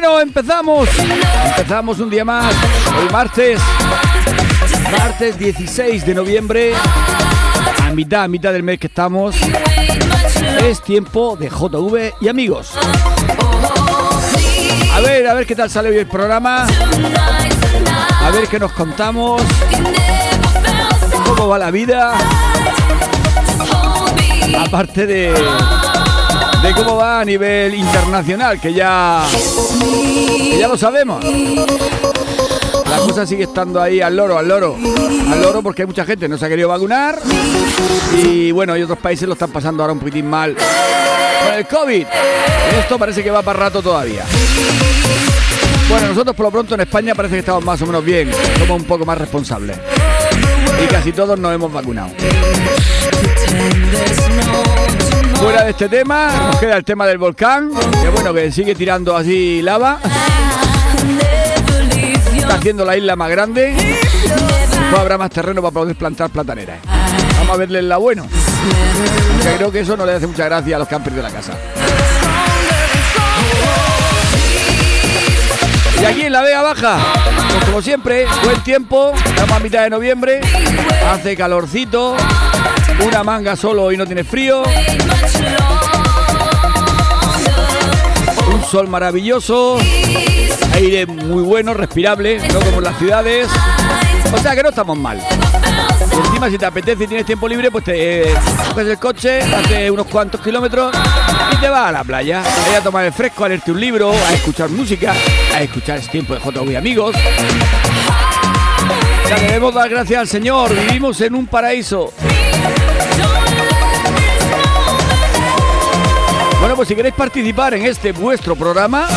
Bueno, empezamos. Empezamos un día más. Hoy martes. Martes 16 de noviembre. A mitad, a mitad del mes que estamos. Es tiempo de JV y amigos. A ver, a ver qué tal sale hoy el programa. A ver qué nos contamos. ¿Cómo va la vida? Aparte de, de cómo va a nivel internacional, que ya, que ya lo sabemos. La cosa sigue estando ahí al loro, al loro. Al loro porque hay mucha gente no se ha querido vacunar. Y bueno, hay otros países lo están pasando ahora un poquitín mal con el COVID. Esto parece que va para rato todavía. Bueno, nosotros por lo pronto en España parece que estamos más o menos bien. Somos un poco más responsables. Y casi todos nos hemos vacunado. Fuera de este tema, nos queda el tema del volcán, que bueno, que sigue tirando así lava. Está haciendo la isla más grande. No habrá más terreno para poder plantar plataneras. Vamos a verle lado bueno. Aunque creo que eso no le hace mucha gracia a los campers de la casa. Y aquí en la Vega Baja, pues como siempre, buen tiempo, estamos a mitad de noviembre, hace calorcito, una manga solo y no tiene frío, sol maravilloso, aire muy bueno, respirable, no como en las ciudades, o sea que no estamos mal. Y encima si te apetece y tienes tiempo libre, pues te eh, el coche, haces unos cuantos kilómetros y te vas a la playa. Ahí a tomar el fresco, a leerte un libro, a escuchar música, a escuchar este tiempo de JV amigos. Ya debemos dar gracias al Señor, vivimos en un paraíso. Bueno, pues si queréis participar en este vuestro programa,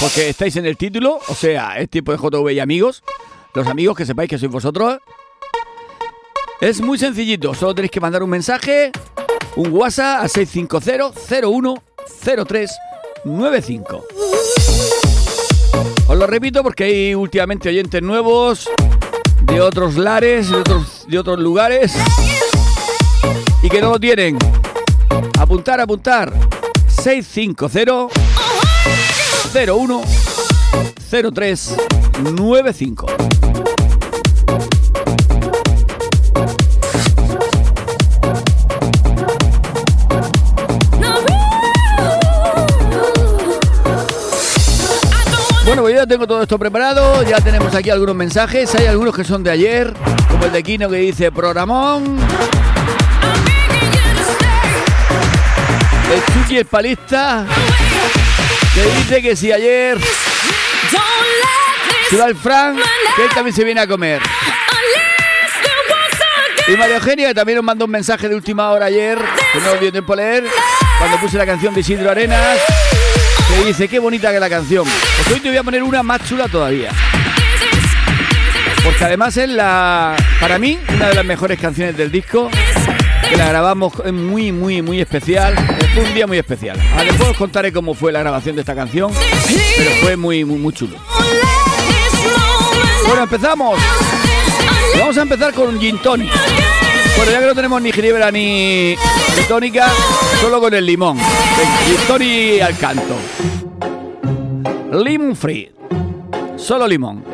porque estáis en el título, o sea, es tiempo de JV y amigos, los amigos que sepáis que sois vosotros, es muy sencillito, solo tenéis que mandar un mensaje, un WhatsApp a 650-010395. Os lo repito porque hay últimamente oyentes nuevos de otros lares, de otros, de otros lugares y que no lo tienen. Apuntar, apuntar. 650 01 0395. Bueno, pues ya tengo todo esto preparado, ya tenemos aquí algunos mensajes, hay algunos que son de ayer, como el de Kino que dice programón. El Chucky Espalista que dice que si ayer se va el Frank, que él también se viene a comer. Y María Eugenia, que también nos mandó un mensaje de última hora ayer, que no dio tiempo a leer, cuando puse la canción de Isidro Arenas, que dice, qué bonita que la canción. Pues hoy te voy a poner una más chula todavía. Porque además es la, para mí, una de las mejores canciones del disco, que la grabamos muy, muy, muy especial. Fue un día muy especial. Ahora después os contaré cómo fue la grabación de esta canción, pero fue muy, muy, muy chulo. Bueno, empezamos. Vamos a empezar con un gin tonic. Bueno, ya que no tenemos ni ginebra ni, ni tónica, solo con el limón. Gin tonic al canto. Limon free. Solo limón.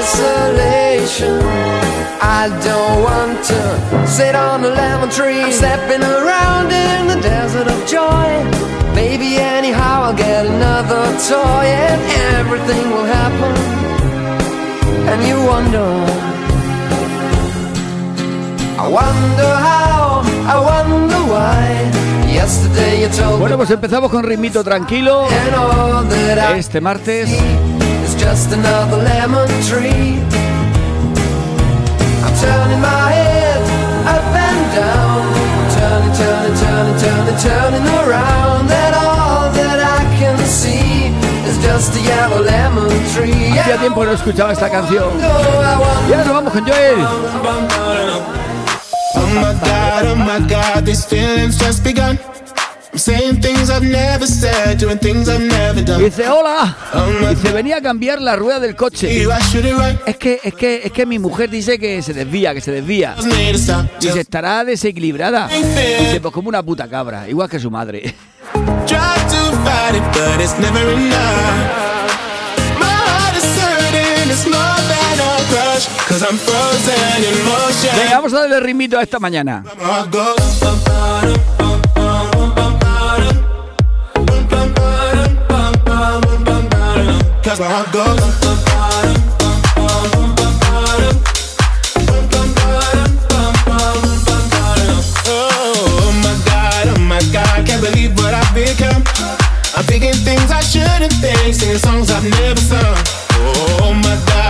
Isolation. I don't want to sit on a lemon tree. I'm stepping around in the desert of joy. Maybe anyhow I'll get another toy and everything will happen. And you wonder. I wonder how, I wonder why. Bueno, pues empezamos con ritmito tranquilo. Este martes. Hacía tiempo no escuchaba esta canción. Y ahora nos vamos con Joel. Oh my god, oh my god, these feelings just begun. I'm saying things I've never said, doing things I've never done. Dice, hola. Dice, venía a cambiar la rueda del coche. Es que, es que, es que mi mujer dice que se desvía, que se desvía. Dice, Just estará desequilibrada. Dice, pues como una puta cabra, igual que su madre. Venga, vamos a darle ritmito a esta mañana. My heart goes. Cause my heart goes. Oh my god, oh my god, can't believe what I've become. I'm thinking things I shouldn't think, singing songs I've never sung. Oh my god,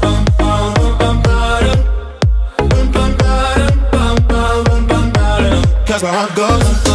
where I go.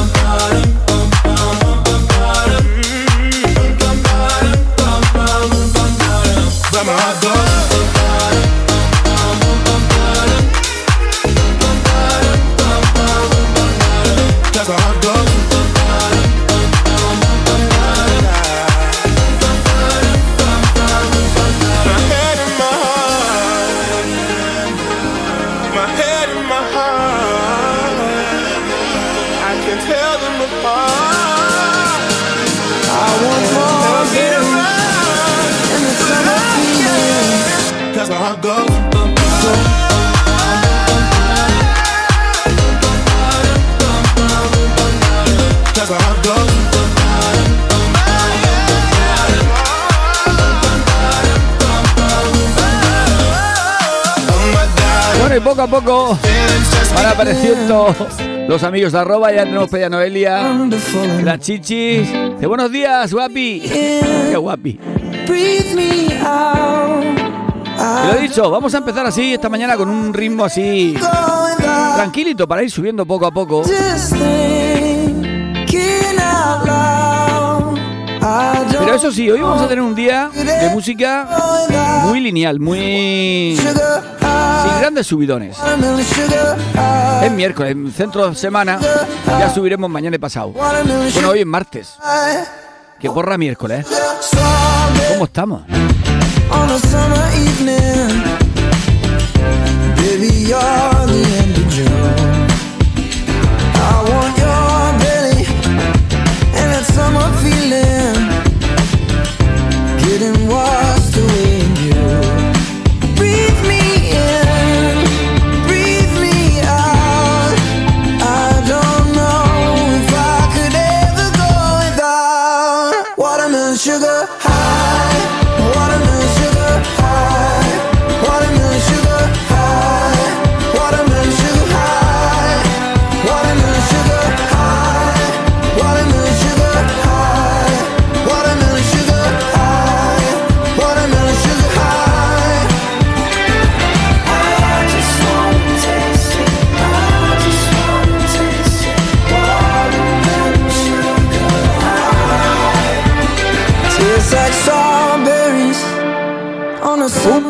Poco a poco van apareciendo los amigos de arroba. Ya tenemos Peña Noelia, la chichis. Dice, buenos días, guapi. Qué guapi. Y lo he dicho, vamos a empezar así esta mañana con un ritmo así tranquilito para ir subiendo poco a poco. Pero eso sí, hoy vamos a tener un día de música muy lineal, muy... Sin grandes subidones. Es miércoles, en centro de semana, ya subiremos mañana y pasado. Bueno, hoy es martes, que porra miércoles. ¿eh? ¿Cómo estamos? on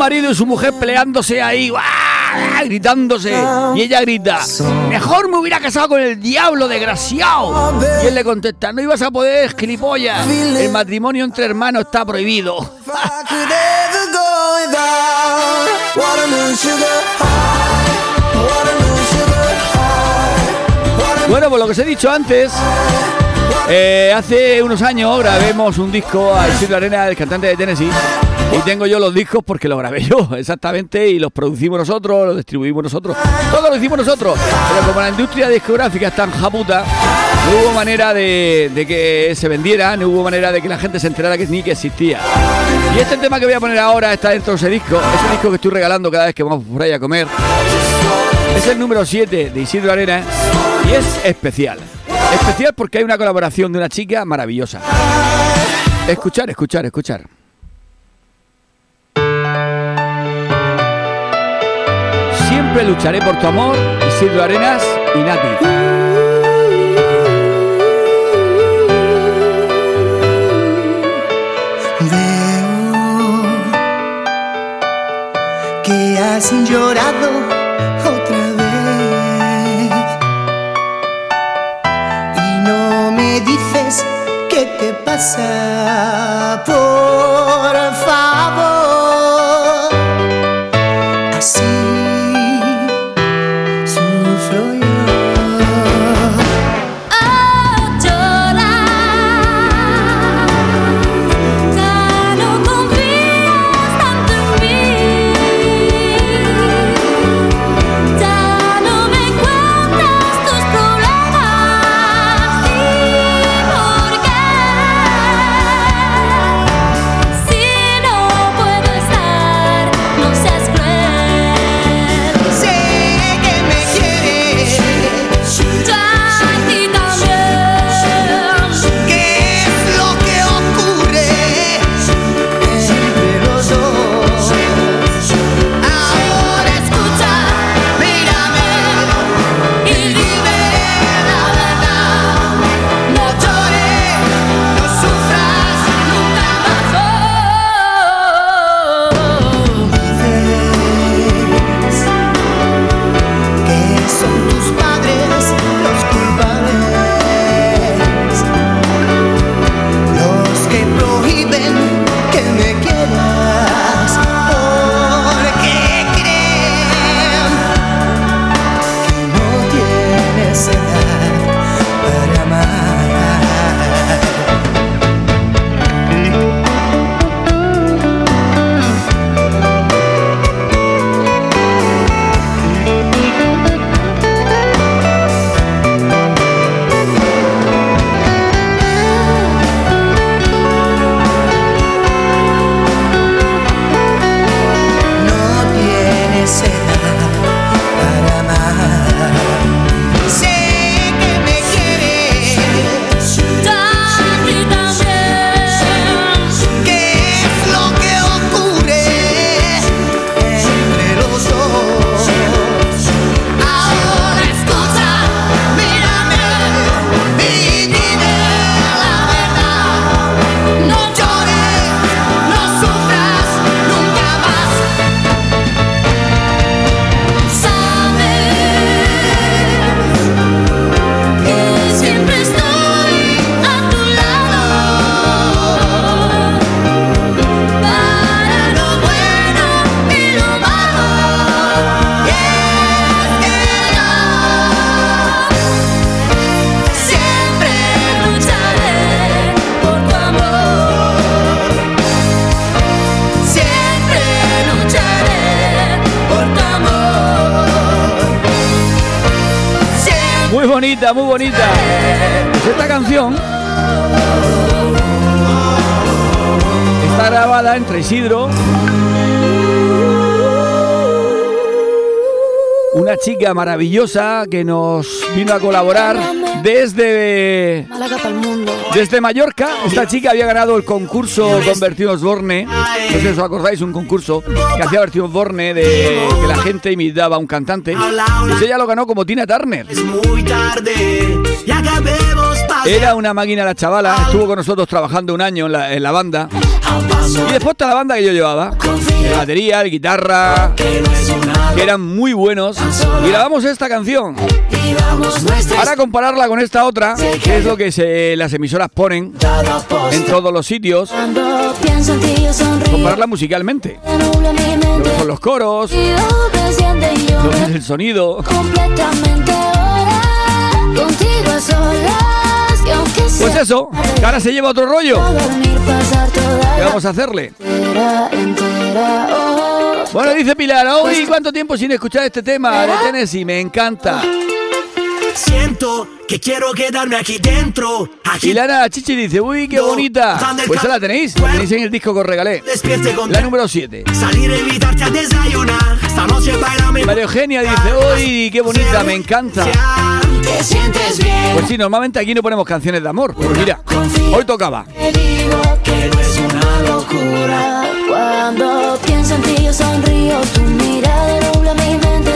marido y su mujer peleándose ahí, gritándose. Y ella grita, mejor me hubiera casado con el diablo desgraciado. Y él le contesta, no ibas a poder, gilipollas. El matrimonio entre hermanos está prohibido. Bueno, por lo que os he dicho antes, eh, hace unos años grabemos un disco a Isidro Arena, el cantante de Tennessee. Y tengo yo los discos porque los grabé yo, exactamente, y los producimos nosotros, los distribuimos nosotros. Todo lo hicimos nosotros. Pero como la industria discográfica está en japuta, no hubo manera de, que se vendiera, no hubo manera de que la gente se enterara que ni que existía. Y este tema que voy a poner ahora está dentro de ese disco. Es un disco que estoy regalando cada vez que vamos por ahí a comer. Es el número 7 de Isidro Arena y es especial. Especial porque hay una colaboración de una chica maravillosa. Escuchar, escuchar, escuchar. Siempre lucharé por tu amor, Isidro Arenas y Nati. Veo que has llorado pasa, por Isidro, una chica maravillosa que nos vino a colaborar desde Desde Mallorca, esta chica había ganado el concurso con Bertino Osborne. No sé si os acordáis, un concurso que hacía Bertino Osborne de que la gente imitaba a un cantante. Pues ella lo ganó como Tina Turner. Era una máquina la chavala, estuvo con nosotros trabajando un año en la, en la banda Y después está la banda que yo llevaba. El batería, el guitarra, que eran muy buenos. Y grabamos esta canción. Para compararla con esta otra, que es lo que las emisoras ponen en todos los sitios. Compararla musicalmente. Lo son los coros, lo es el sonido. Pues eso, que ahora se lleva otro rollo. ¿Qué vamos a hacerle? Bueno, dice Pilar, hoy cuánto tiempo sin escuchar este tema de Tennessee, me encanta. Siento que quiero quedarme aquí dentro. Y Lara Chichi dice, uy, qué bonita. Pues esa la tenéis, la tenéis en el disco que os regalé. La número 7. Salir a invitarte a desayunar. Esta noche bailame. María Eugenia dice, uy, qué bonita, me encanta. Te sientes bien. Pues sí, normalmente aquí no ponemos canciones de amor. Pues mira, hoy tocaba. Te digo que no es una locura. Cuando pienso en ti yo sonrío, tu mirada nubla mi mente,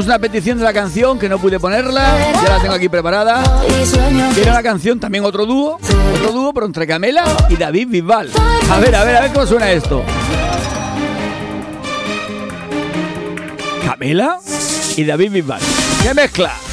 tuvimos una petición de la canción que no pude ponerla, ya la tengo aquí preparada. Era una canción, también otro dúo, otro dúo, pero entre Camela y David Bisbal. A ver, a ver, a ver cómo suena esto. Camela y David Bisbal. ¡Qué mezcla!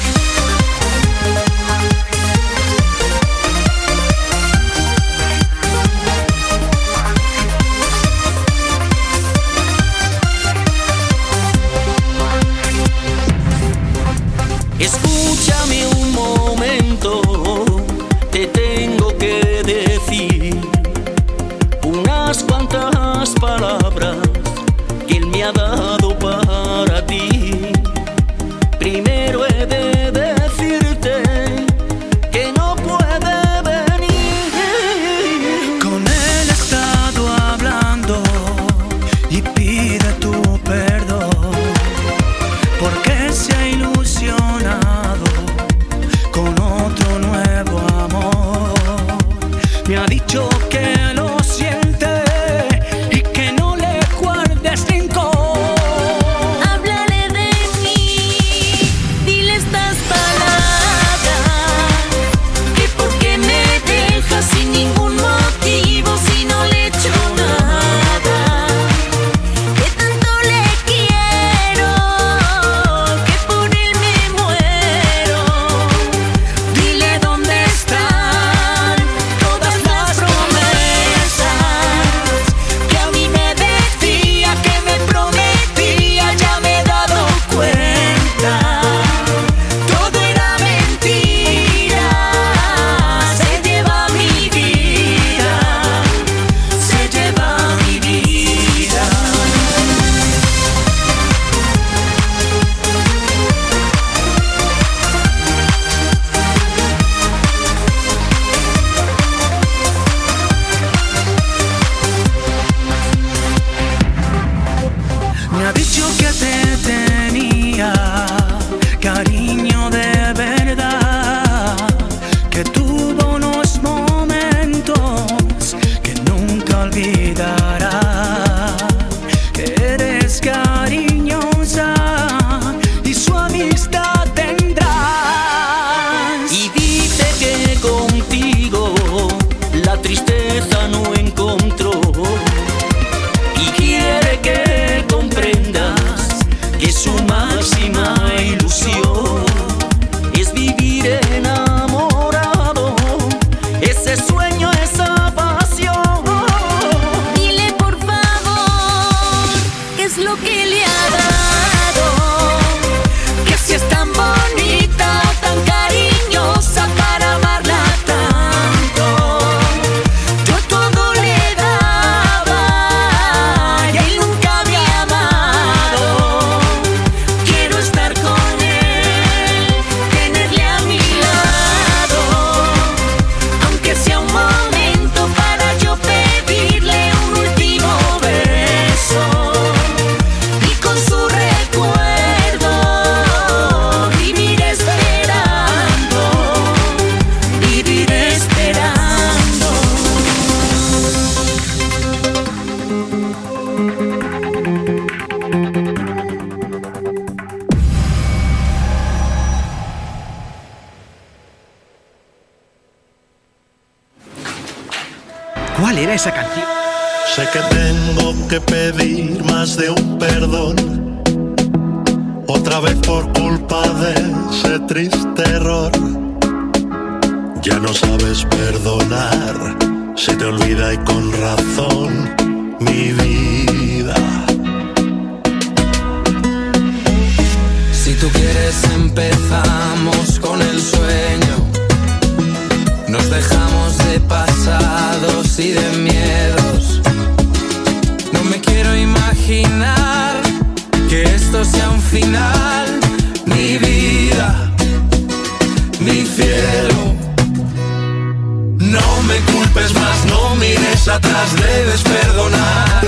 No me culpes más, no mires atrás, debes perdonar.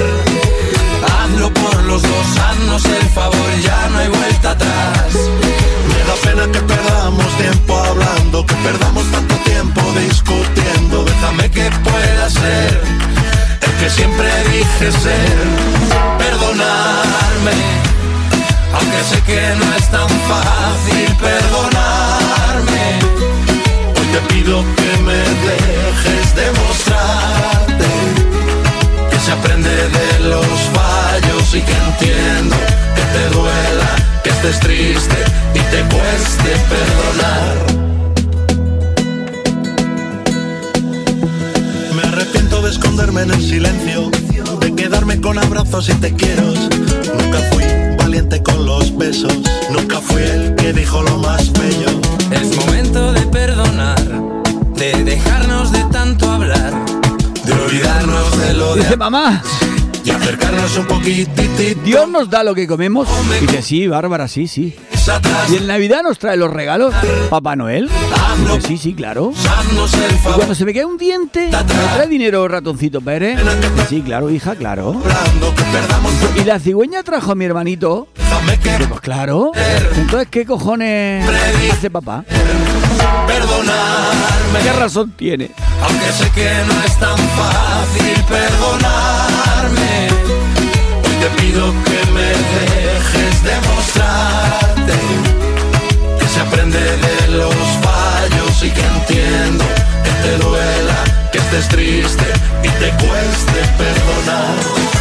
Hazlo por los dos, haznos el favor, ya no hay vuelta atrás. Me da pena que perdamos tiempo hablando, que perdamos tanto tiempo discutiendo. Déjame que pueda ser el que siempre dije ser. Perdonarme, aunque sé que no es tan fácil perdonarme. Hoy te pido dejes demostrarte que se aprende de los fallos y que entiendo que te duela, que estés triste y te cueste perdonar. Me arrepiento de esconderme en el silencio, de quedarme con abrazos y te quiero. Nunca fui valiente con los besos, nunca fui el que dijo lo más bello. Es momento de perdonar, de dejarnos de tanto hablar, de olvidarnos de lo Dice de mamá, y acercarnos un poquitito Dios nos da lo que comemos. Dice, sí, Bárbara, sí, sí. ¿Y en Navidad nos trae los regalos? ¿Papá Noel? Dice, sí, sí, claro. Y cuando se me cae un diente, ¿me trae dinero ratoncito Pérez? Dice, Sí, claro, hija, claro. ¿Y la cigüeña trajo a mi hermanito? Dice, Pues claro. Entonces, ¿qué cojones hace papá? Perdonarme, ¿Qué razón tiene? aunque sé que no es tan fácil perdonarme. Hoy te pido que me dejes demostrarte que se aprende de los fallos y que entiendo que te duela, que estés triste y te cueste perdonar.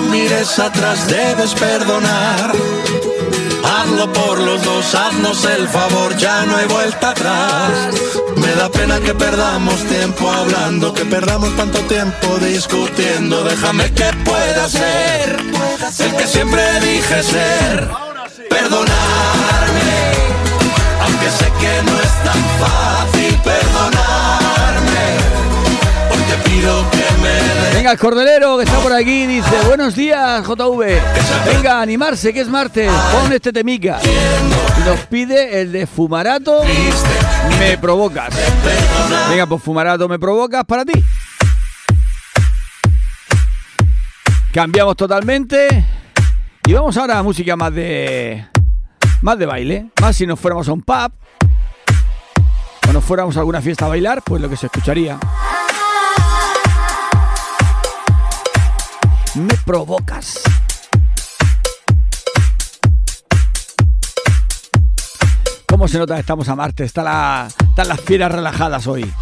Mires atrás, debes perdonar. Hazlo por los dos, haznos el favor, ya no hay vuelta atrás. Me da pena que perdamos tiempo hablando, que perdamos tanto tiempo discutiendo. Déjame que pueda ser el que siempre dije ser. Perdonarme, aunque sé que no es tan fácil perdonarme. Hoy te pido que Venga, el cordelero que está por aquí dice, buenos días, JV. Venga, animarse, que es martes. Pon este temica. Nos pide el de Fumarato, me provocas. Venga, pues Fumarato, me provocas para ti. Cambiamos totalmente. Y vamos ahora a música más de... Más de baile. Más si nos fuéramos a un pub. O nos fuéramos a alguna fiesta a bailar, pues lo que se escucharía. Me provocas. ¿Cómo se nota que estamos a Marte? Está la- están las fieras relajadas hoy.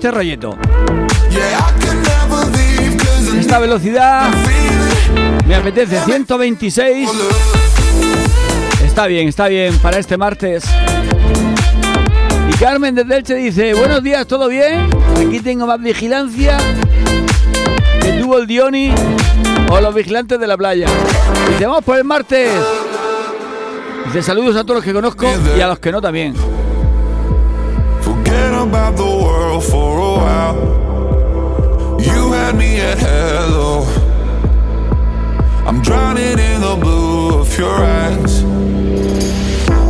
Este rollito. Esta velocidad me apetece 126. Está bien, está bien para este martes. Y Carmen desde Elche dice, buenos días, ¿todo bien? Aquí tengo más vigilancia que tuvo el Dioni o los vigilantes de la playa. Dice, vamos por el martes. Dice, saludos a todos los que conozco y a los que no también. About the world for a while. You had me at hello. I'm drowning in the blue of your eyes.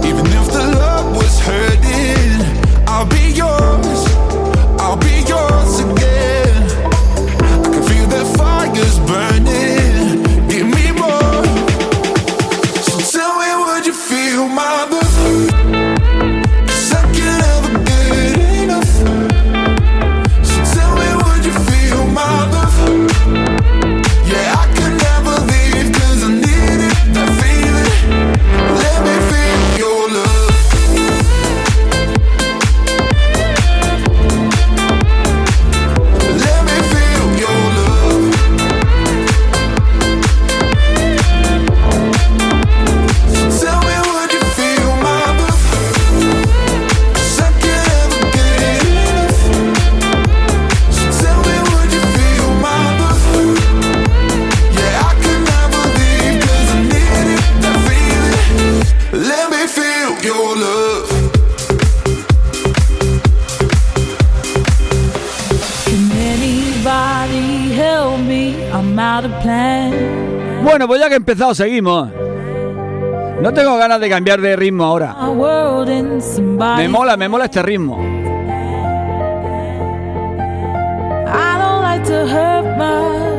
Even if the love was hurting, I'll be yours. I'll be yours again. I can feel that fire's burning. Ya que he empezado, seguimos. No tengo ganas de cambiar de ritmo ahora. Me mola, me mola este ritmo.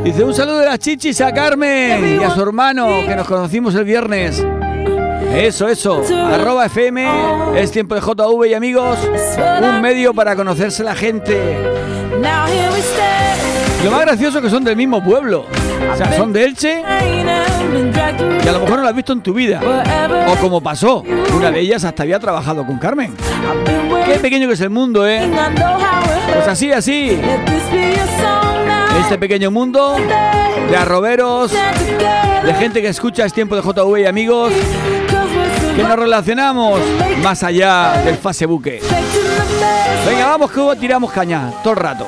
Dice un saludo de las chichis a Carmen y a su hermano que nos conocimos el viernes. Eso, eso. Arroba FM, es tiempo de JV y amigos. Un medio para conocerse la gente. Lo más gracioso es que son del mismo pueblo. O sea, son de Elche y a lo mejor no lo has visto en tu vida. O como pasó, una de ellas hasta había trabajado con Carmen. Qué pequeño que es el mundo, ¿eh? Pues así, así. Este pequeño mundo de arroberos, de gente que escucha Es Tiempo de JV y amigos, que nos relacionamos más allá del Facebook. Venga, vamos que tiramos caña todo el rato.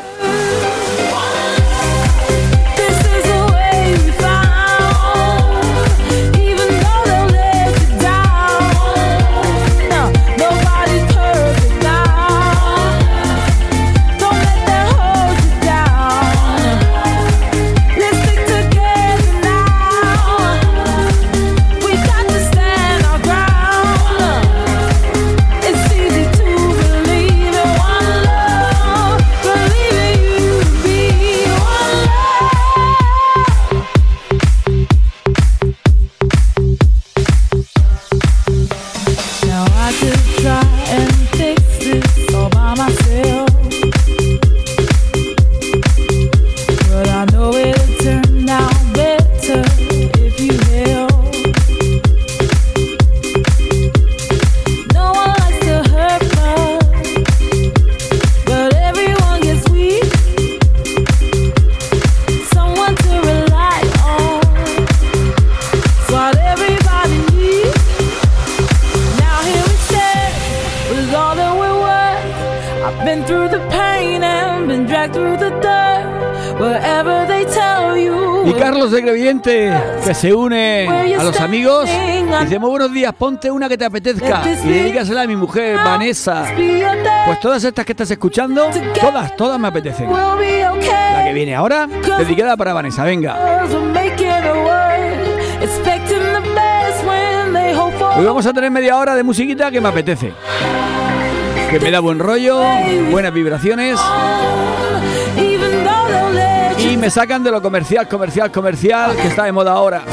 Carlos de Creyente, que se une a los amigos, dice, muy buenos días, ponte una que te apetezca y dedícasela a mi mujer, Vanessa. Pues todas estas que estás escuchando, todas, todas me apetecen. La que viene ahora, dedicada para Vanessa, venga. Hoy vamos a tener media hora de musiquita que me apetece. Que me da buen rollo, buenas vibraciones me sacan de lo comercial, comercial, comercial, que está de moda ahora.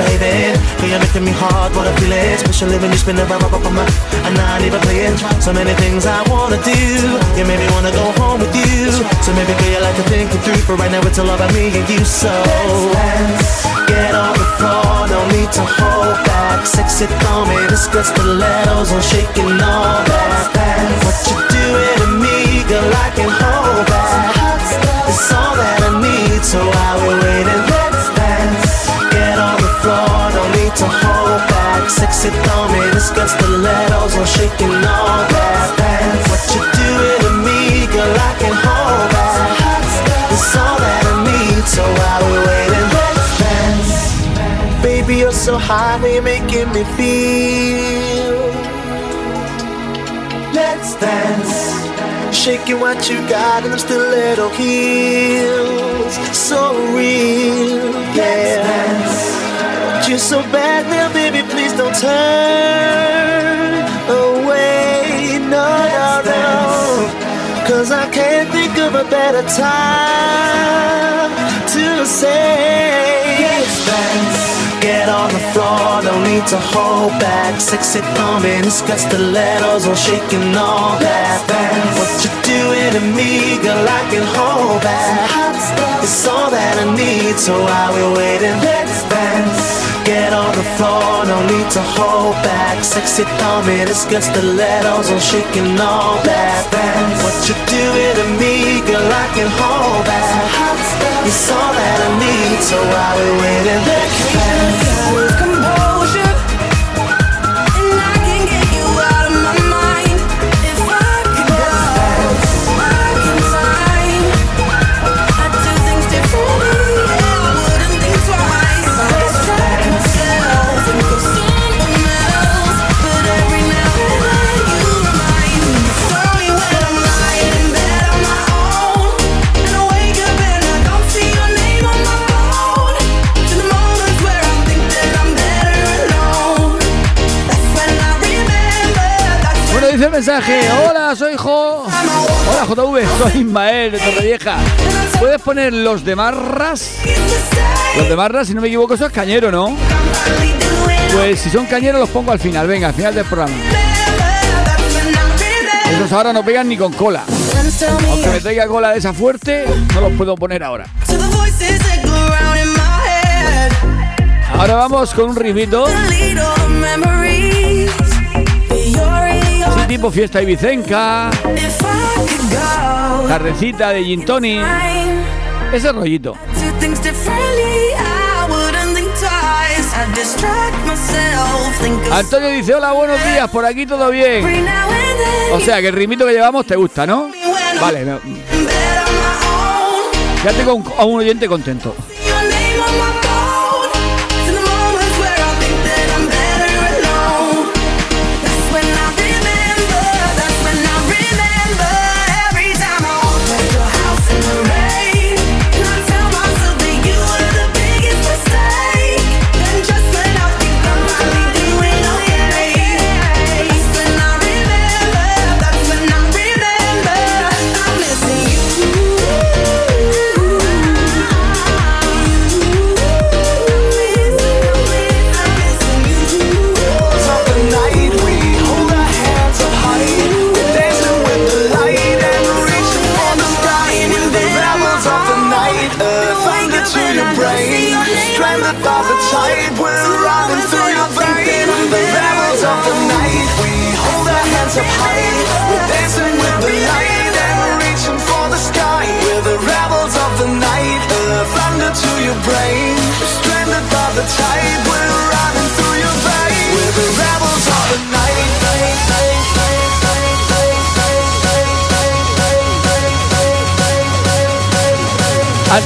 Misbehaving. Girl, you're making me hard, what a feeling. Especially when you spin around up on my. I'm not even playing. So many things I wanna do. You made me wanna go home with you. So maybe girl, you like to think it through. But right now it's all about me and you. So get on the floor, no need to hold back. Sexy thumb in the skirt stilettos, I'm shaking all that. What you doing to me, girl, I can hold back. It's all that I need, so while we're back. Sexy thumb in the stilettos, I'm shaking all that. What you doing to me, girl, I can hold back. It's all that I need, so while waiting, let's dance. Baby, you're so hot, you're making me feel. Let's dance. Shaking what you got in them stiletto heels. So real, yeah. You're so bad now, baby, please don't turn away. No, no, no. Cause I can't think of a better time to say yes, dance. Get on the floor, don't need to hold back. Sexy thumb in his got stilettos, I'm shaking all that. What you doing to me, girl, I can hold back. It's all that I need, so while we're waiting, let's dance. Get on the floor, no need to hold back. Sexy thumb in his got stilettos, I'm shaking all that. What you doing to me, girl, I can hold back. It's all that I need, so while we're waiting, let's el mensaje. Hola, soy Jo. Hola, JV. Soy Ismael de Torrevieja. ¿Puedes poner los de Marras? Los de Marras, si no me equivoco, eso es cañero, ¿no? Pues si son cañeros, los pongo al final. Venga, al final del programa. Esos ahora no pegan ni con cola. Aunque me traiga cola de esa fuerte, no los puedo poner ahora. Ahora vamos con un ritmito. Tipo fiesta ibicenca, If I could go tardecita de gin tonic. Ese rollito. Antonio dice, hola, buenos días, por aquí todo bien. O sea, que el ritmito que llevamos te gusta, ¿no? Vale, me- ya tengo a un oyente contento.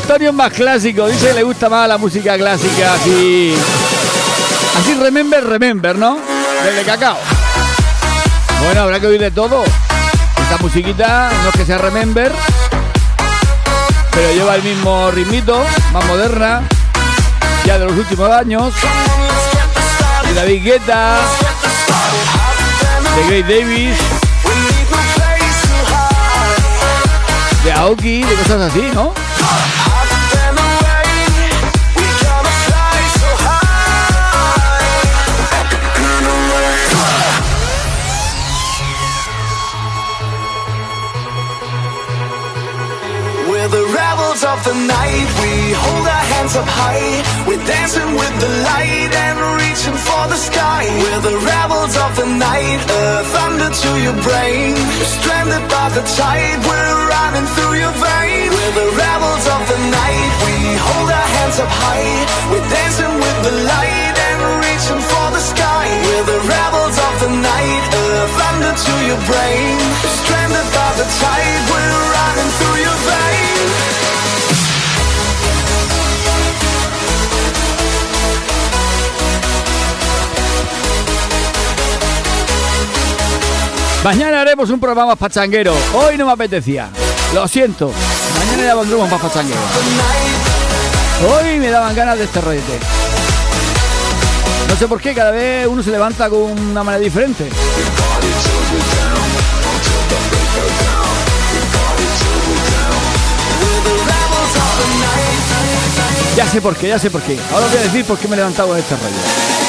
Antonio más clásico, dice que le gusta más la música clásica, así. Así remember, remember, ¿no? Desde cacao. Bueno, habrá que oír de todo. Esta musiquita no es que sea remember, pero lleva el mismo ritmito, más moderna, ya de los últimos años. De David Guetta, de Grace Davis, de Aoki, de cosas así, ¿no? Rebels of the night. We hold our hands up high. We're dancing with the light and reaching for the sky. We're the rebels of the night. Uh, thunder to your brain. We're stranded by the tide. We're running through your veins. We're the rebels of the night. We hold our hands up high. We're dancing with the light and reaching for the sky. We're the rebels of the night. Uh, thunder to your brain. We're stranded by the tide. We're running through your veins. Mañana haremos un programa más pachanguero. Hoy no me apetecía. Lo siento. Mañana ya pondremos más pachanguero. Hoy me daban ganas de este rollete. No sé por qué, cada vez uno se levanta con una manera diferente. Ya sé por qué, ya sé por qué. Ahora os voy a decir por qué me he levantado con este rollo.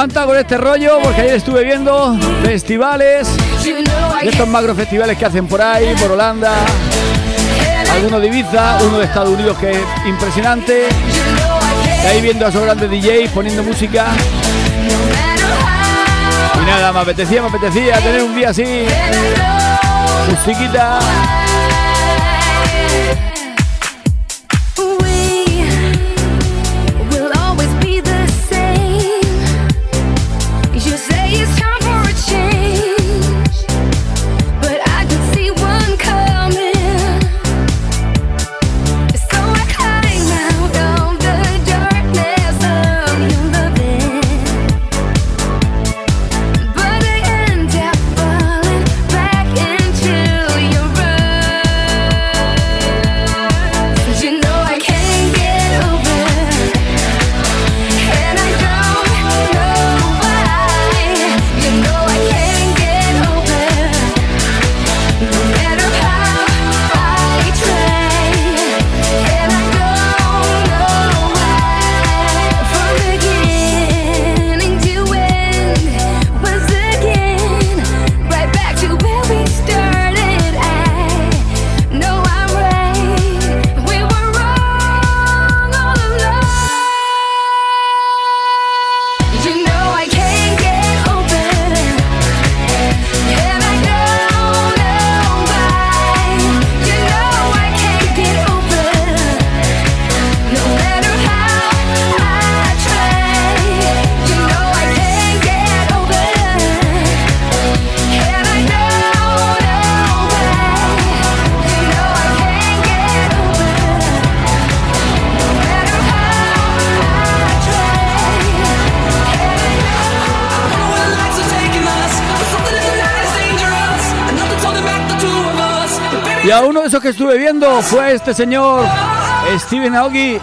Levantado con este rollo porque ayer estuve viendo festivales, estos macro festivales que hacen por ahí, por Holanda, algunos de Ibiza, uno de Estados Unidos que es impresionante. Y ahí viendo a esos grandes DJs poniendo música. Y nada, me apetecía, me apetecía tener un día así. Musiquita. Esos que estuve viendo fue este señor, Steven. Aoki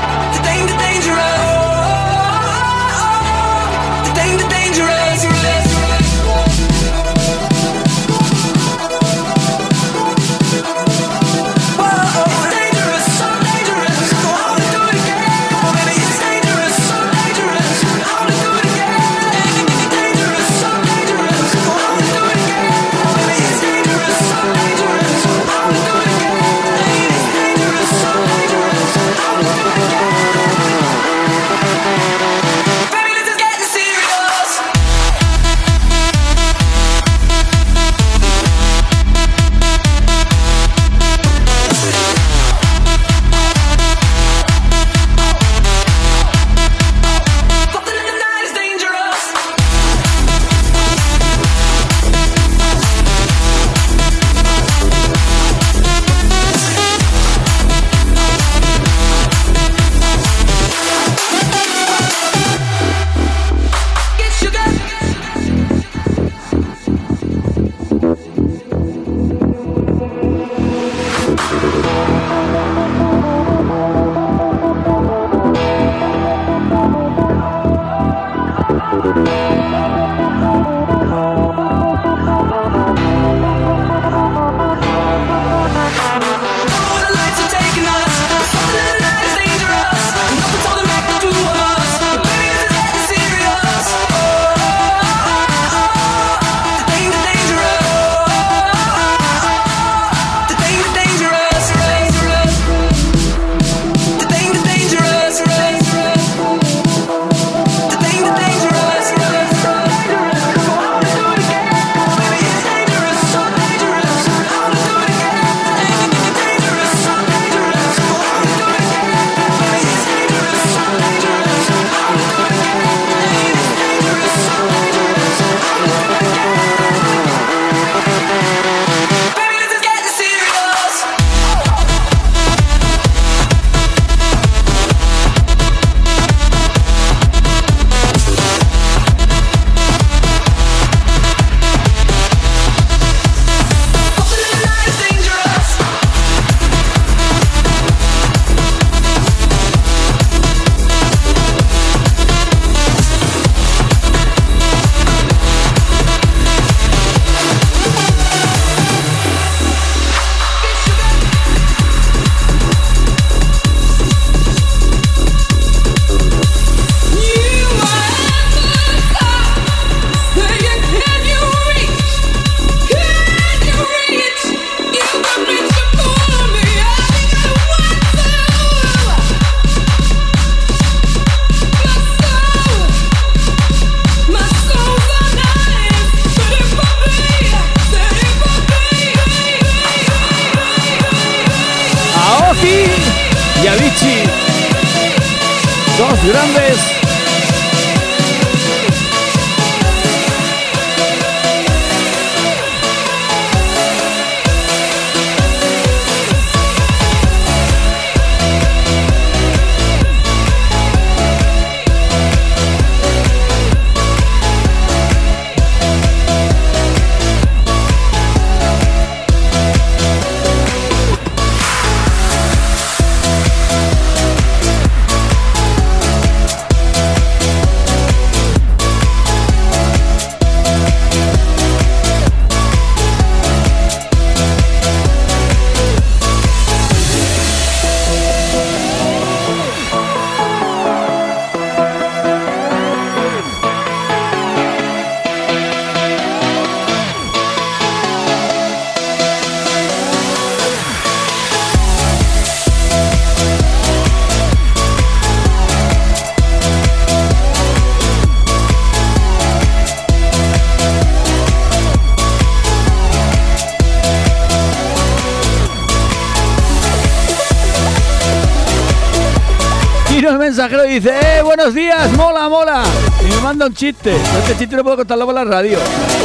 Mensajero y dice, ¡eh, buenos días! ¡Mola, mola! Y me manda un chiste. Este chiste no puedo contarlo por la radio.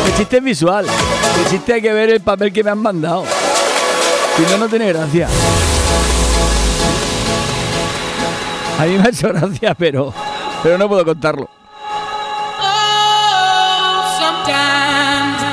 El chiste es visual. El chiste hay que ver el papel que me han mandado. Si no, no tiene gracia. A mí me ha hecho gracia, pero, pero no puedo contarlo. Sometimes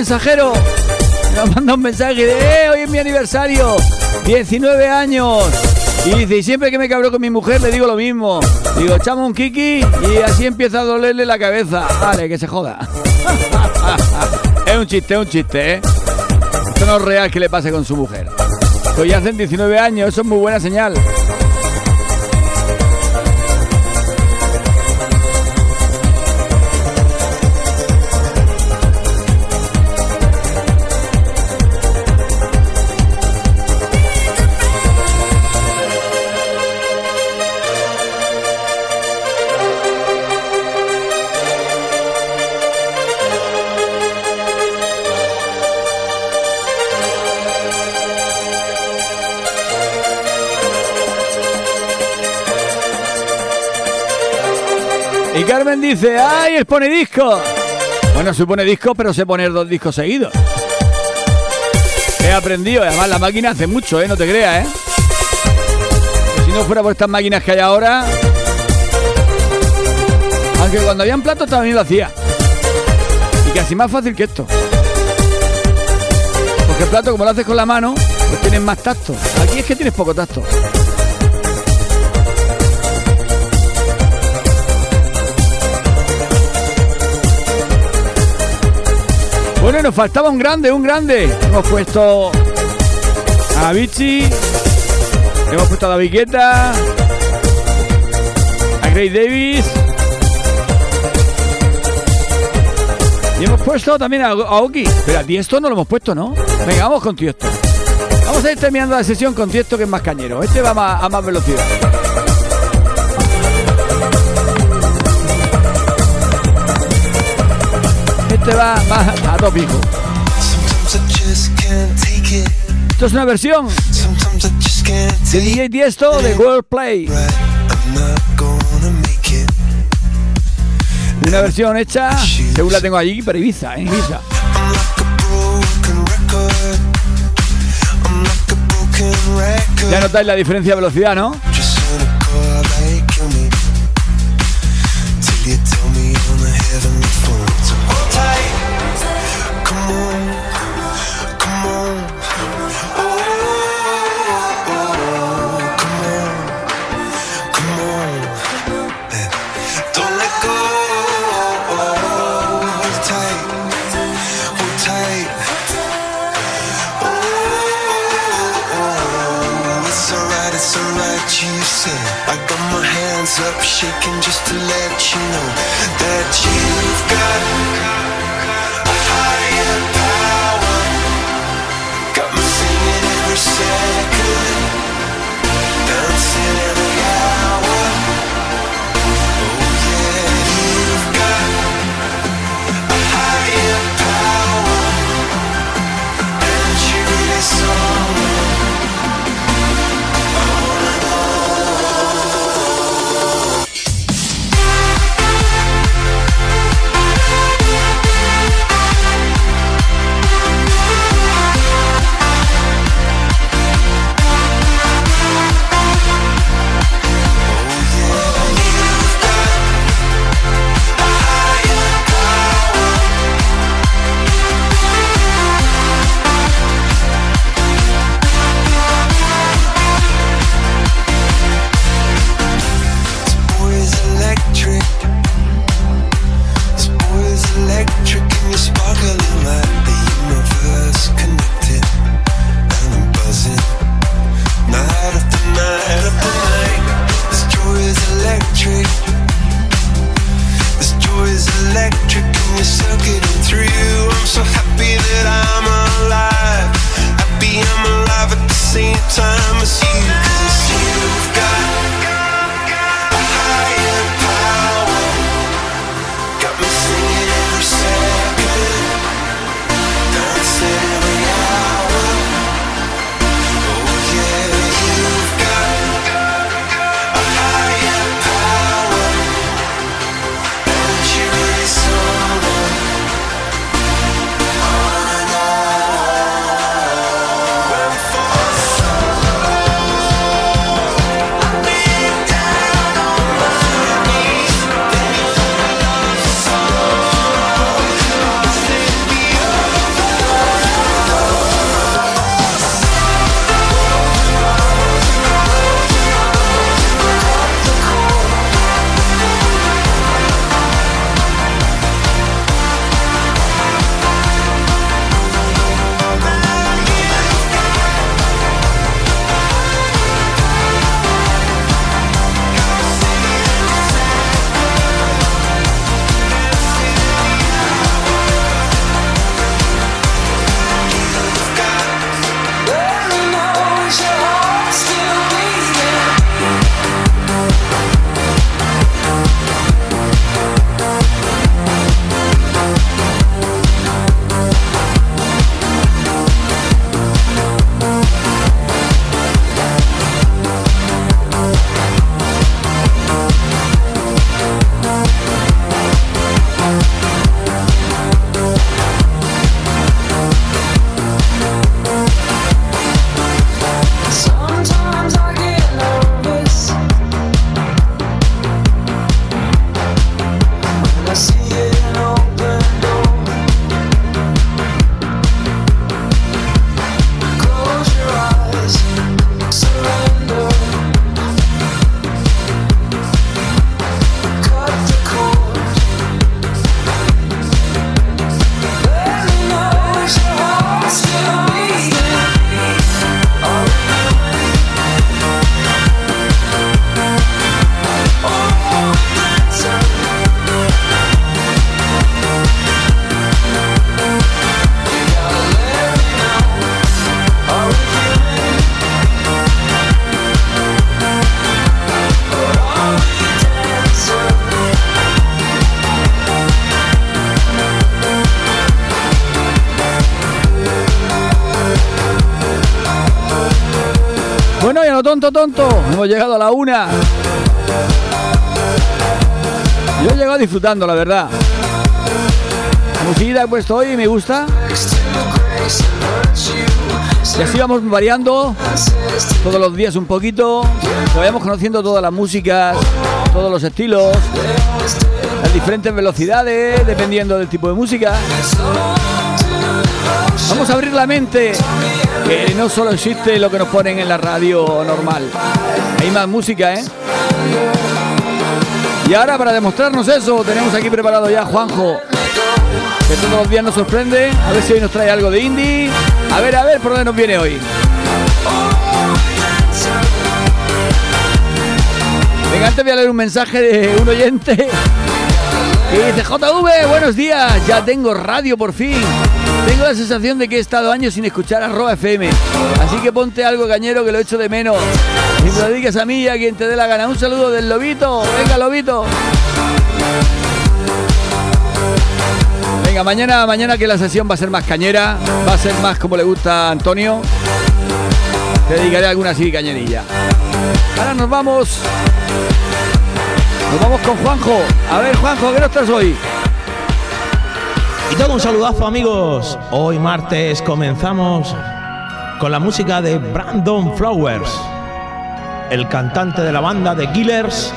mensajero nos manda un mensaje de eh, hoy es mi aniversario, 19 años. Y dice, y siempre que me cabro con mi mujer le digo lo mismo. Digo, echamos un kiki y así empieza a dolerle la cabeza. Vale, que se joda. es un chiste, un chiste, ¿eh? Esto no es real que le pase con su mujer. Que hoy hacen 19 años, eso es muy buena señal. Y Carmen dice, ¡ay, el pone disco! Bueno, se pone disco, pero se poner dos discos seguidos. He aprendido, además la máquina hace mucho, ¿eh? No te creas, ¿eh? Si no fuera por estas máquinas que hay ahora... Aunque cuando habían platos también lo hacía. Y casi más fácil que esto. Porque el plato, como lo haces con la mano, pues tienes más tacto. Aquí es que tienes poco tacto. Bueno, nos faltaba un grande, un grande. Hemos puesto a Avicii, hemos puesto a David a Gray Davis. Y hemos puesto también a, a Oki. Pero a Tiesto no lo hemos puesto, ¿no? Venga, vamos con Tiesto. Vamos a ir terminando la sesión con Tiesto, que es más cañero. Este va más- a más velocidad. Este va más a dos picos. Esto es una versión de DJ Tiesto de World Play. Una versión hecha, según la tengo allí, para Ibiza, en Ibiza. Ya notáis la diferencia de velocidad, ¿no? I got my hands up, shaking just to let you know that you've got Bueno, tonto, tonto. Hemos llegado a la una. Yo he llegado disfrutando, la verdad. La musiquita he puesto hoy me gusta. Y así vamos variando todos los días un poquito. Que vayamos conociendo todas las músicas, todos los estilos, las diferentes velocidades, dependiendo del tipo de música. Vamos a abrir la mente, no solo existe lo que nos ponen en la radio normal. Hay más música, ¿eh? Y ahora para demostrarnos eso, tenemos aquí preparado ya a Juanjo, que todos los días nos sorprende. A ver si hoy nos trae algo de indie. A ver, a ver, por dónde nos viene hoy. Venga, antes voy a leer un mensaje de un oyente que dice, JV, buenos días, ya tengo radio por fin. Tengo la sensación de que he estado años sin escuchar arroba FM. Así que ponte algo cañero que lo echo de menos. Y me lo dediques a mí y a quien te dé la gana. Un saludo del Lobito. Venga, Lobito. Venga, mañana, mañana que la sesión va a ser más cañera, va a ser más como le gusta a Antonio. Te dedicaré alguna así cañerilla. Ahora nos vamos. Nos vamos con Juanjo. A ver, Juanjo, ¿qué nos traes hoy? Todo un saludazo amigos. Hoy martes comenzamos con la música de Brandon Flowers, el cantante de la banda de Killers.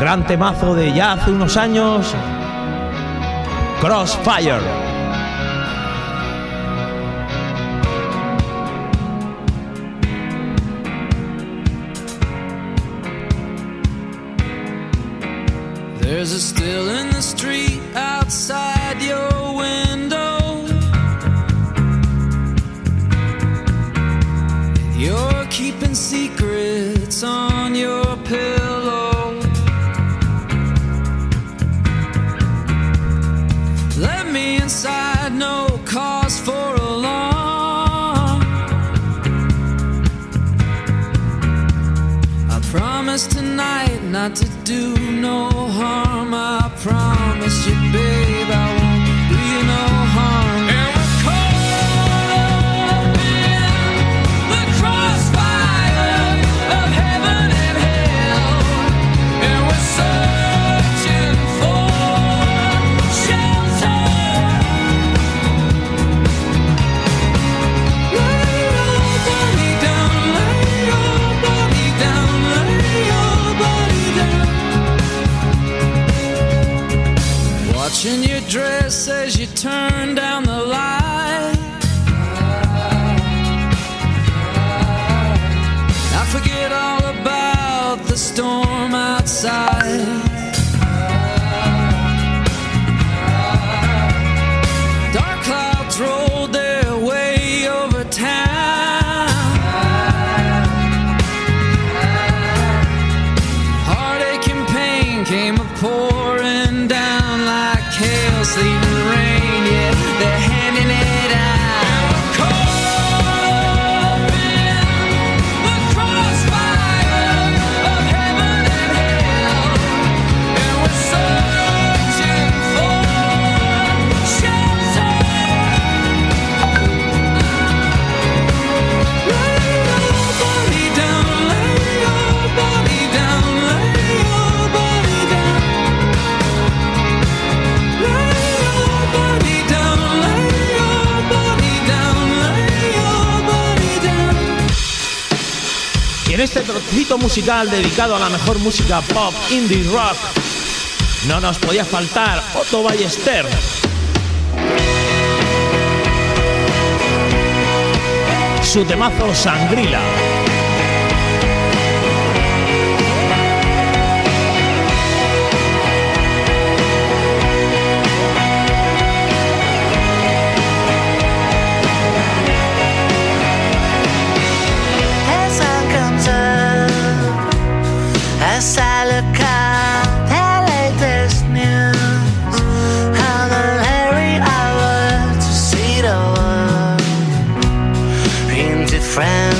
Gran temazo de ya hace unos años, Crossfire. There's a still in the street outside your window. You're keeping secrets on your pillow. Let me inside, no cause for alarm. I promise tonight not to do no harm. I promise you, babe, I won't do you no harm. Watching your dress as you turn down the light. I forget all about the storm outside. Este trocito musical dedicado a la mejor música pop, indie rock, no nos podía faltar Otto Ballester. Su temazo Sangrila. friend.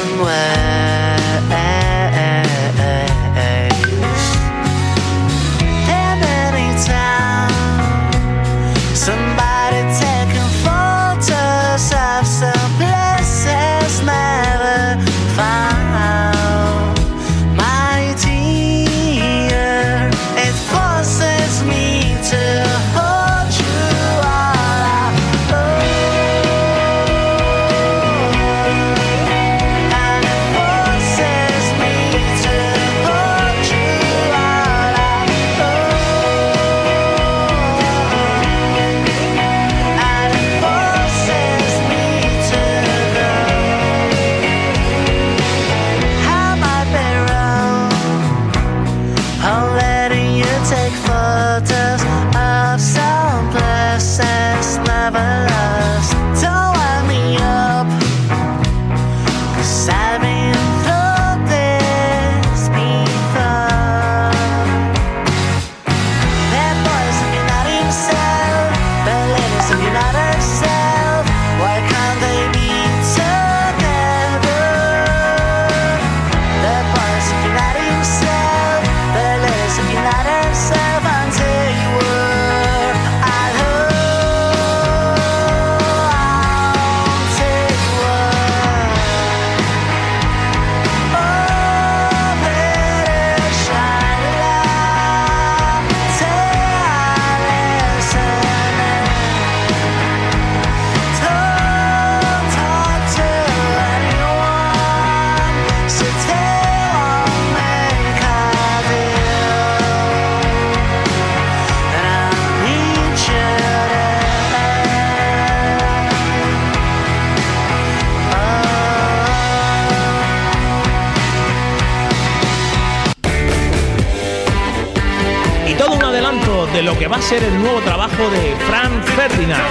de lo que va a ser el nuevo trabajo de Frank Ferdinand.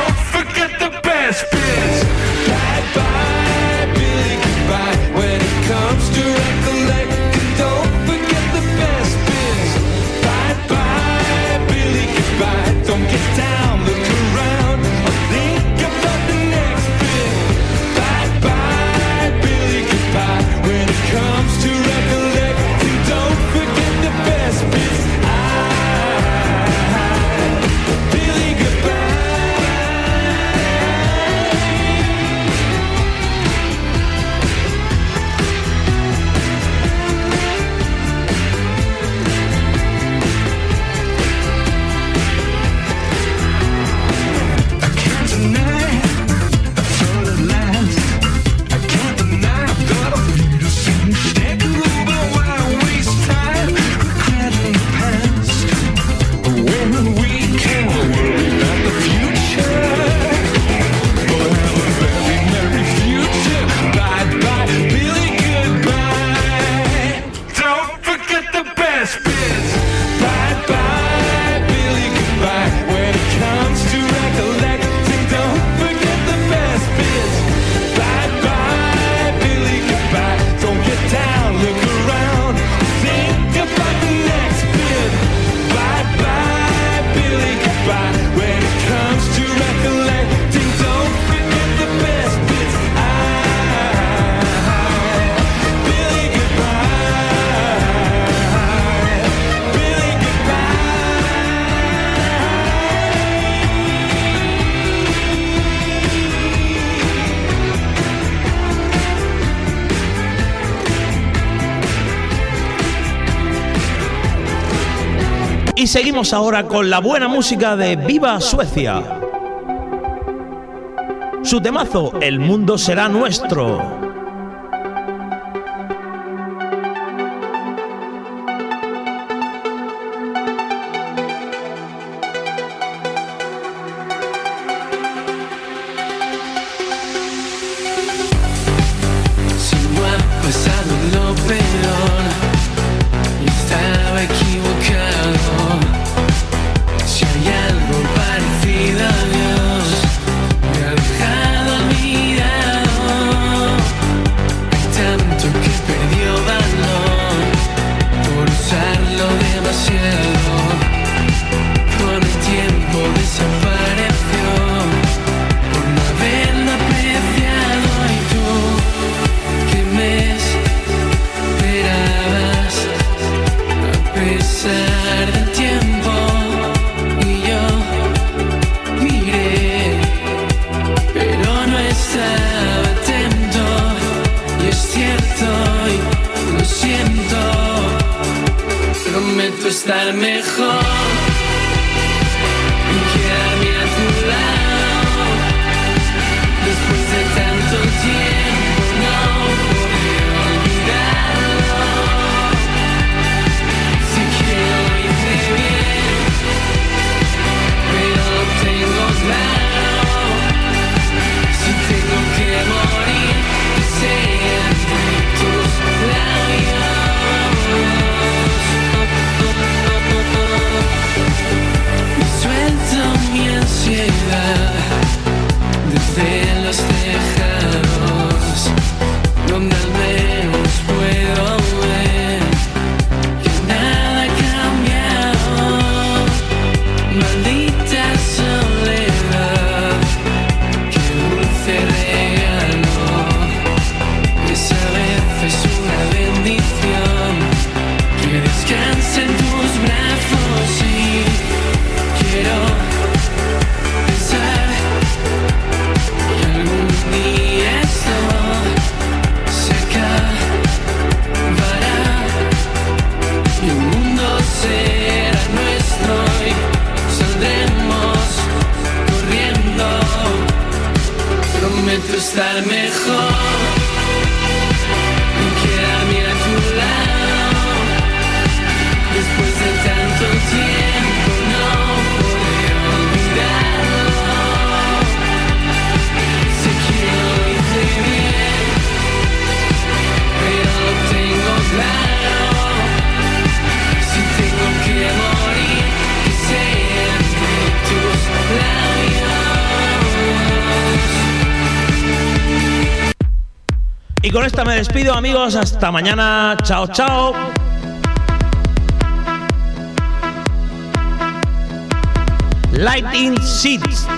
Seguimos ahora con la buena música de Viva Suecia. Su temazo, El mundo será nuestro. Despido, amigos. Hasta mañana. Chao, chao. Lighting Seeds.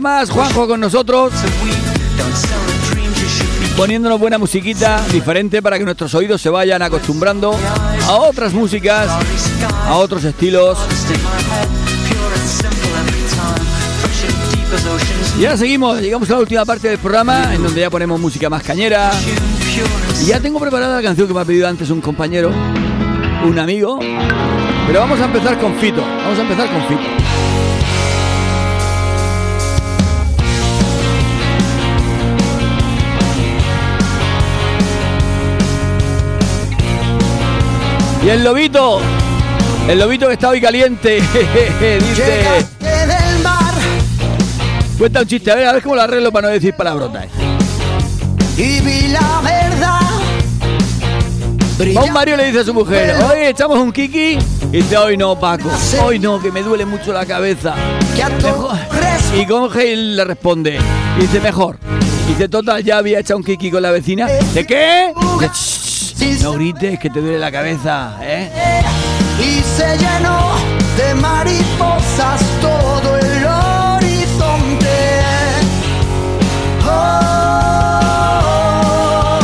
Más, Juanjo con nosotros, poniéndonos buena musiquita diferente para que nuestros oídos se vayan acostumbrando a otras músicas, a otros estilos. Y ahora seguimos, llegamos a la última parte del programa, en donde ya ponemos música más cañera. Y ya tengo preparada la canción que me ha pedido antes un compañero, un amigo. Pero vamos a empezar con Fito, vamos a empezar con Fito. Y el lobito, el lobito que está hoy caliente, dice... En el mar Cuenta un chiste, a ver, a ver cómo lo arreglo para no decir palabrotas. y vi la verdad. A un Mario le dice a su mujer, oye, echamos un kiki. Y dice, hoy no, Paco, hoy no, que me duele mucho la cabeza. Mejor. Y y le responde, dice, mejor. Y dice, total, ya había echado un kiki con la vecina. ¿De qué? Dice, "Shh, shh, no grites, que te duele la cabeza, ¿eh? y se llenó de mariposas todo el horizonte. Oh,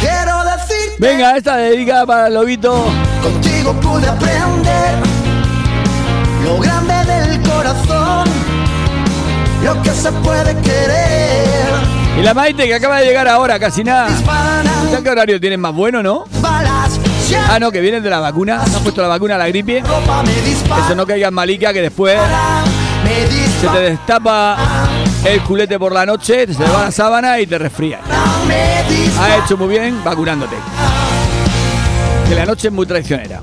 quiero decir, Venga, esta dedicada para el lobito. contigo pude aprender lo grande del corazón, lo que se puede querer. Y la Maite, que acaba de llegar ahora, casi nada. ¿Sabes qué horario tienen más bueno, no? Ah, no, que vienen de la vacuna. Se han puesto la vacuna a la gripe. Eso no caiga en malica, que después se te destapa el culete por la noche, se te va la sábana y te resfrías. Has hecho muy bien vacunándote. Que la noche es muy traicionera.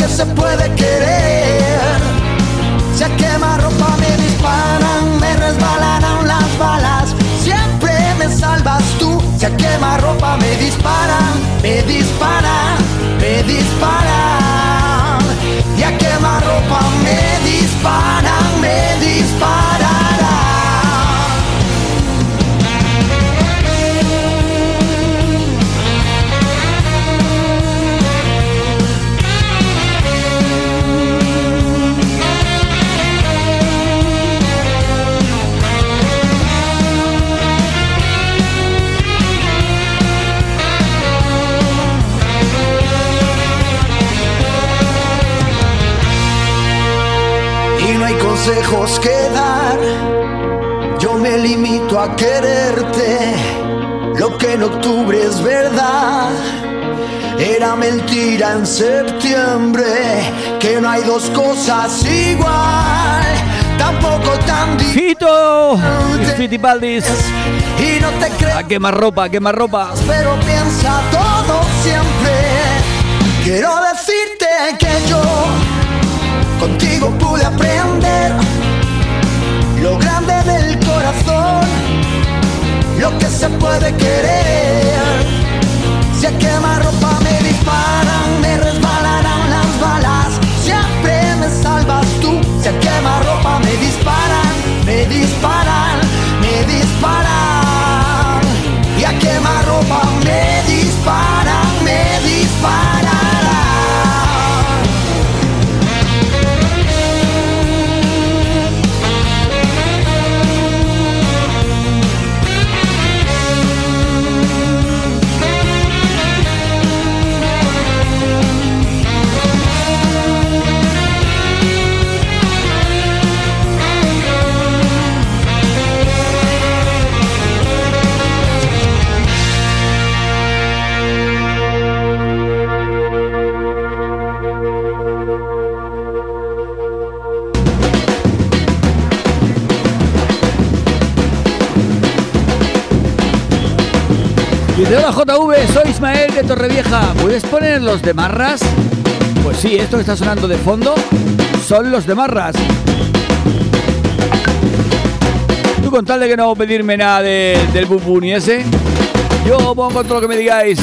Que se puede querer. Si a quemarropa me disparan, me resbalarán las balas. Siempre me salvas tú. Si a quemarropa me disparan, me disparan, me disparan. Y a quemarropa me disparan, consejos que dar. Yo me limito a quererte. Lo que en octubre es verdad. Era mentira en septiembre. Que no hay dos cosas igual. Tampoco tan Fito y Fitipaldis. Y no te creas, A quemar ropa, a quemar ropa. pero piensa todo siempre. Quiero decirte que yo contigo lo que se puede querer. Si a quemarropa me disparan, me resbalarán las balas. Siempre me salvas tú. Si a quemarropa me disparan, me disparan, me disparan. Hola JV, soy Ismael de Torrevieja. ¿Puedes poner los de Marras? Pues sí, esto que está sonando de fondo son los de Marras. Tú con tal de que no pedirme nada de- del bum ni ese, yo pongo todo lo que me digáis.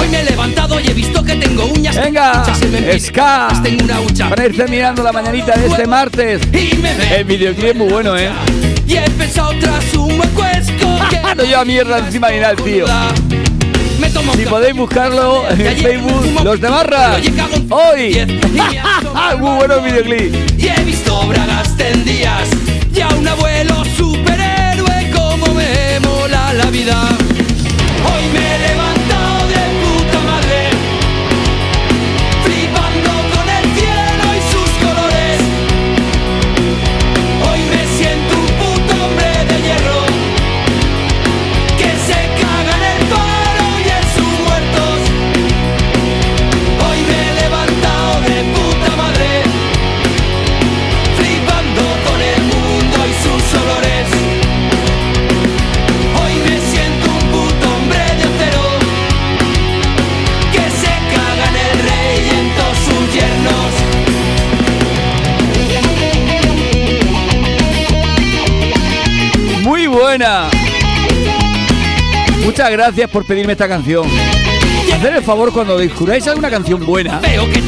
Hoy me he levantado y he visto que tengo uñas Venga, Ska. Tengo una hucha. Para ir terminando la mañanita de este martes. El videoclip es muy bueno, ¿eh? Tras un buen cuesco No lleva mierda encima ni nada, el tío. me tomo Si podéis buscarlo en Facebook, los de Marras. Hoy. Muy bueno el videoclip. y he visto bragas tendidas y a un abuelo superhéroe como me mola la vida. Muchas gracias por pedirme esta canción. Hacer el favor cuando descubráis alguna canción buena,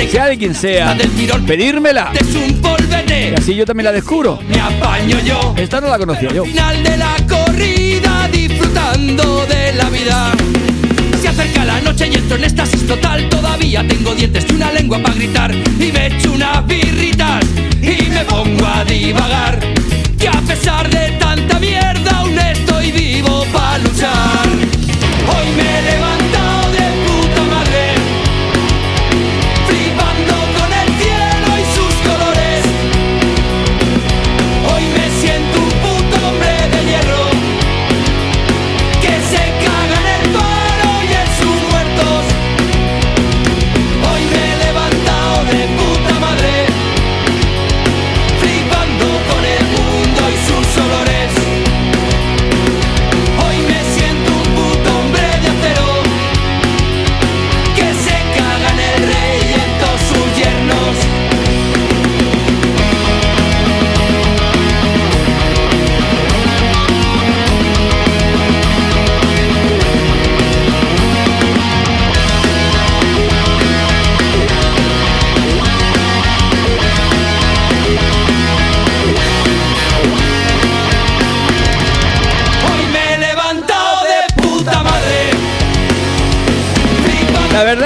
sea de quien sea, pedírmela. Y así yo también la descubro. Me apaño yo. Esta no la conocía yo. Final de la corrida disfrutando de la vida. Se acerca la noche y entro en estasis total. Todavía tengo dientes y una lengua para gritar. Y me echo unas birritas y me pongo a divagar. Que a pesar de tanta mierda aún estoy vivo para luchar. Hoy me he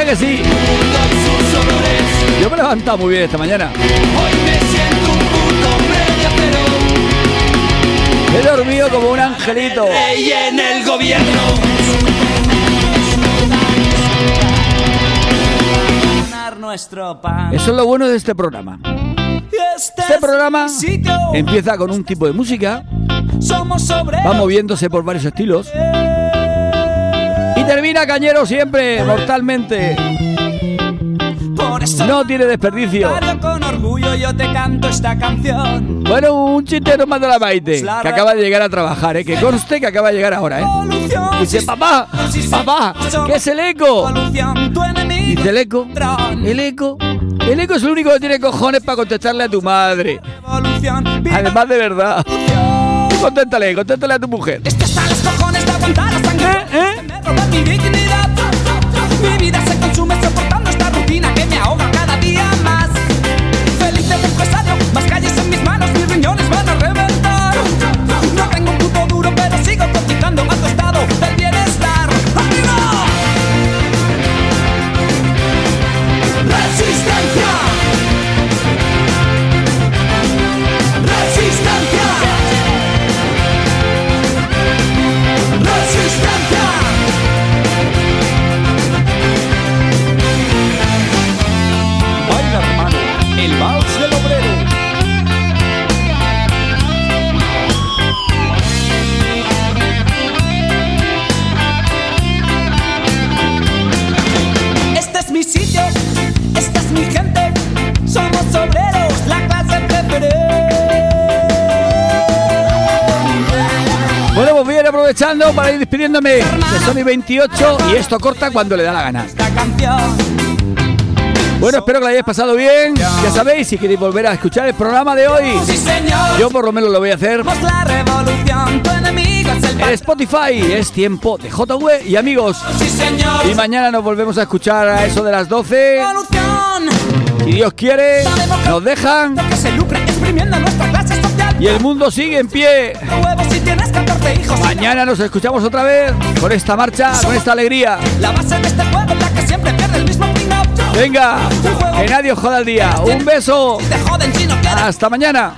que sí. Yo me he levantado muy bien esta mañana. He dormido como un angelito. En el gobierno. Eso es lo bueno de este programa. Este programa empieza con un tipo de música, va moviéndose por varios estilos termina cañero siempre, mortalmente. No tiene desperdicio. Diario con orgullo yo te canto esta canción. Bueno, un chiste nomás de la Maite, que acaba de llegar a trabajar, ¿eh? que conste que acaba de llegar ahora. ¿eh? Dice, papá, papá, ¿qué es el eco? Dice el eco, el eco, el eco es el único que tiene cojones para contestarle a tu madre. Además de verdad. Conténtale, conténtale a tu mujer. Están los cojones de aguantar la sangre. ¿Eh? Me roba para ir despidiéndome de Sony 28 y esto corta cuando le da la gana. Bueno, espero que lo hayáis pasado bien. Ya sabéis, si queréis volver a escuchar el programa de hoy, yo por lo menos lo voy a hacer en Spotify. Es tiempo de JV y amigos. Y mañana nos volvemos a escuchar a eso de las 12. Revolución. Si Dios quiere, nos dejan y el mundo sigue en pie. Mañana nos escuchamos otra vez con esta marcha, con esta alegría. La base de este juego es la que siempre pierde el mismo. Venga, que nadie os joda el día. Un beso. Hasta mañana.